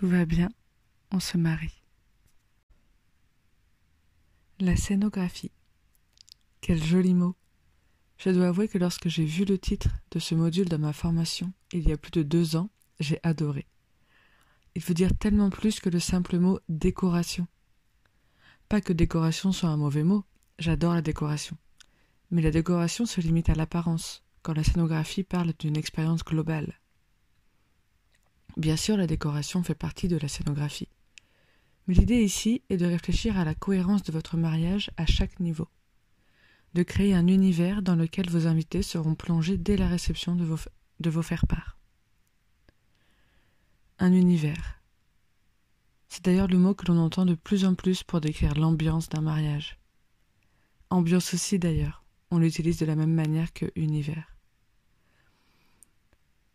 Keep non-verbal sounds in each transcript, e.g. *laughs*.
tout va bien, on se marie. La scénographie. Quel joli mot. Je dois avouer que lorsque j'ai vu le titre de ce module dans ma formation, il y a plus de deux ans, j'ai adoré. Il veut dire tellement plus que le simple mot décoration. Pas que décoration soit un mauvais mot, j'adore la décoration. Mais la décoration se limite à l'apparence, quand la scénographie parle d'une expérience globale. Bien sûr, la décoration fait partie de la scénographie. Mais l'idée ici est de réfléchir à la cohérence de votre mariage à chaque niveau. De créer un univers dans lequel vos invités seront plongés dès la réception de vos, de faire-part. Un univers. C'est d'ailleurs le mot que l'on entend de plus en plus pour décrire l'ambiance d'un mariage. Ambiance aussi d'ailleurs, on l'utilise de la même manière que univers.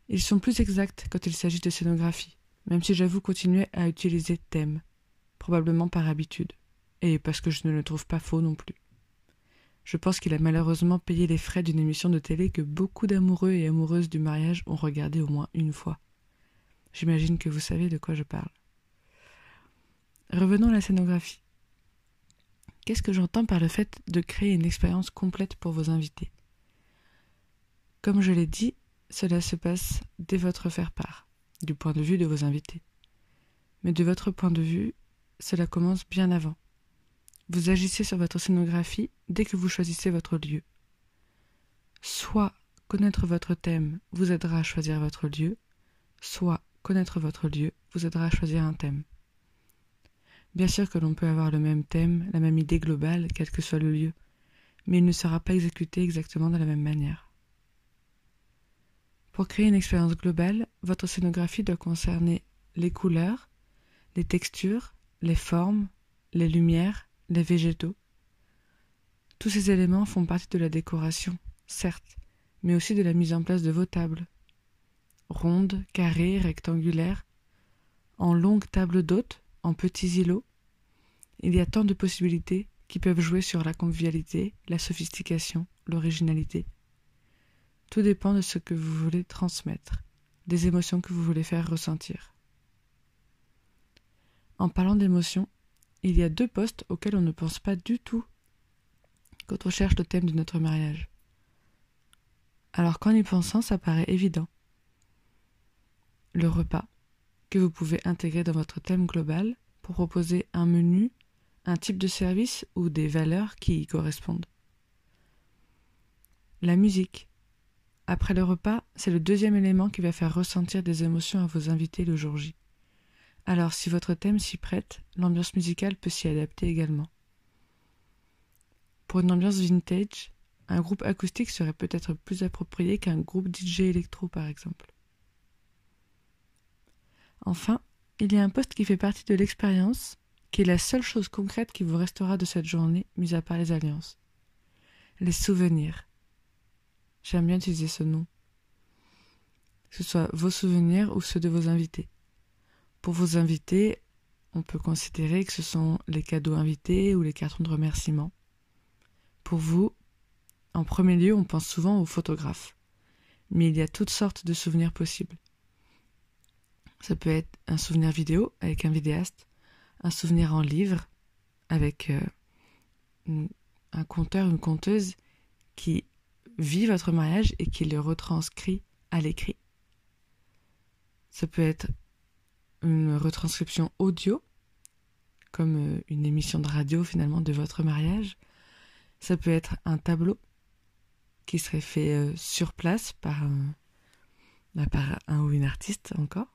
Ils sont plus exacts quand il s'agit de scénographie, même si j'avoue continuer à utiliser thème, probablement par habitude, et parce que je ne le trouve pas faux non plus. Je pense qu'il a malheureusement payé les frais d'une émission de télé que beaucoup d'amoureux et amoureuses du mariage ont regardé au moins une fois. J'imagine que vous savez de quoi je parle. Revenons à la scénographie. Qu'est-ce que j'entends par le fait de créer une expérience complète pour vos invités? Comme je l'ai dit, cela se passe dès votre faire-part, du point de vue de vos invités. Mais de votre point de vue, cela commence bien avant. Vous agissez sur votre scénographie dès que vous choisissez votre lieu. Soit connaître votre thème vous aidera à choisir votre lieu, soit connaître votre lieu vous aidera à choisir un thème. Bien sûr que l'on peut avoir le même thème, la même idée globale, quel que soit le lieu, mais il ne sera pas exécuté exactement de la même manière. Pour créer une expérience globale, votre scénographie doit concerner les couleurs, les textures, les formes, les lumières, les végétaux. Tous ces éléments font partie de la décoration, certes, mais aussi de la mise en place de vos tables. Rondes, carrées, rectangulaires, en longues tables d'hôtes, en petits îlots. Il y a tant de possibilités qui peuvent jouer sur la convivialité, la sophistication, l'originalité. Tout dépend de ce que vous voulez transmettre, des émotions que vous voulez faire ressentir. En parlant d'émotions, il y a deux postes auxquels on ne pense pas du tout quand on cherche le thème de notre mariage. Alors qu'en y pensant, ça paraît évident. Le repas, que vous pouvez intégrer dans votre thème global pour proposer un menu, un type de service ou des valeurs qui y correspondent. La musique, après le repas, c'est le deuxième élément qui va faire ressentir des émotions à vos invités le jour J. Alors si votre thème s'y prête, l'ambiance musicale peut s'y adapter également. Pour une ambiance vintage, un groupe acoustique serait peut-être plus approprié qu'un groupe DJ électro par exemple. Enfin, il y a un poste qui fait partie de l'expérience, qui est la seule chose concrète qui vous restera de cette journée, mis à part les alliances. Les souvenirs. J'aime bien utiliser ce nom. Que ce soit vos souvenirs ou ceux de vos invités. Pour vos invités, on peut considérer que ce sont les cadeaux invités ou les cartons de remerciement. Pour vous, en premier lieu, on pense souvent aux photographes. Mais il y a toutes sortes de souvenirs possibles. Ça peut être un souvenir vidéo avec un vidéaste, un souvenir en livre avec euh, un conteur, une conteuse qui vit votre mariage et qui le retranscrit à l'écrit. Ça peut être une retranscription audio, comme euh, une émission de radio finalement de votre mariage. Ça peut être un tableau qui serait fait euh, sur place par un, bah, par un ou une artiste encore.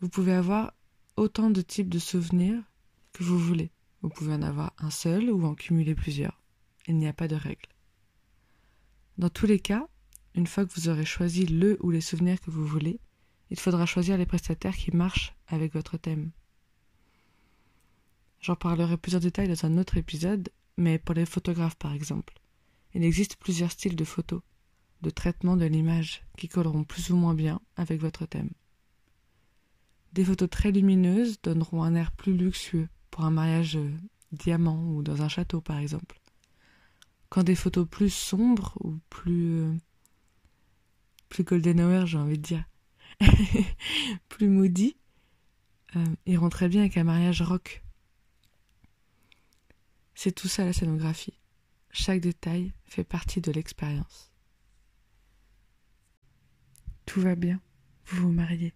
Vous pouvez avoir autant de types de souvenirs que vous voulez. Vous pouvez en avoir un seul ou en cumuler plusieurs il n'y a pas de règle. Dans tous les cas, une fois que vous aurez choisi le ou les souvenirs que vous voulez, il faudra choisir les prestataires qui marchent avec votre thème. J'en parlerai plus en détail dans un autre épisode, mais pour les photographes par exemple, il existe plusieurs styles de photos, de traitement de l'image qui colleront plus ou moins bien avec votre thème. Des photos très lumineuses donneront un air plus luxueux pour un mariage euh, diamant ou dans un château par exemple quand des photos plus sombres ou plus euh, plus golden hour j'ai envie de dire *laughs* plus moody, euh, iront très bien avec un mariage rock. C'est tout ça la scénographie. Chaque détail fait partie de l'expérience. Tout va bien, vous vous mariez.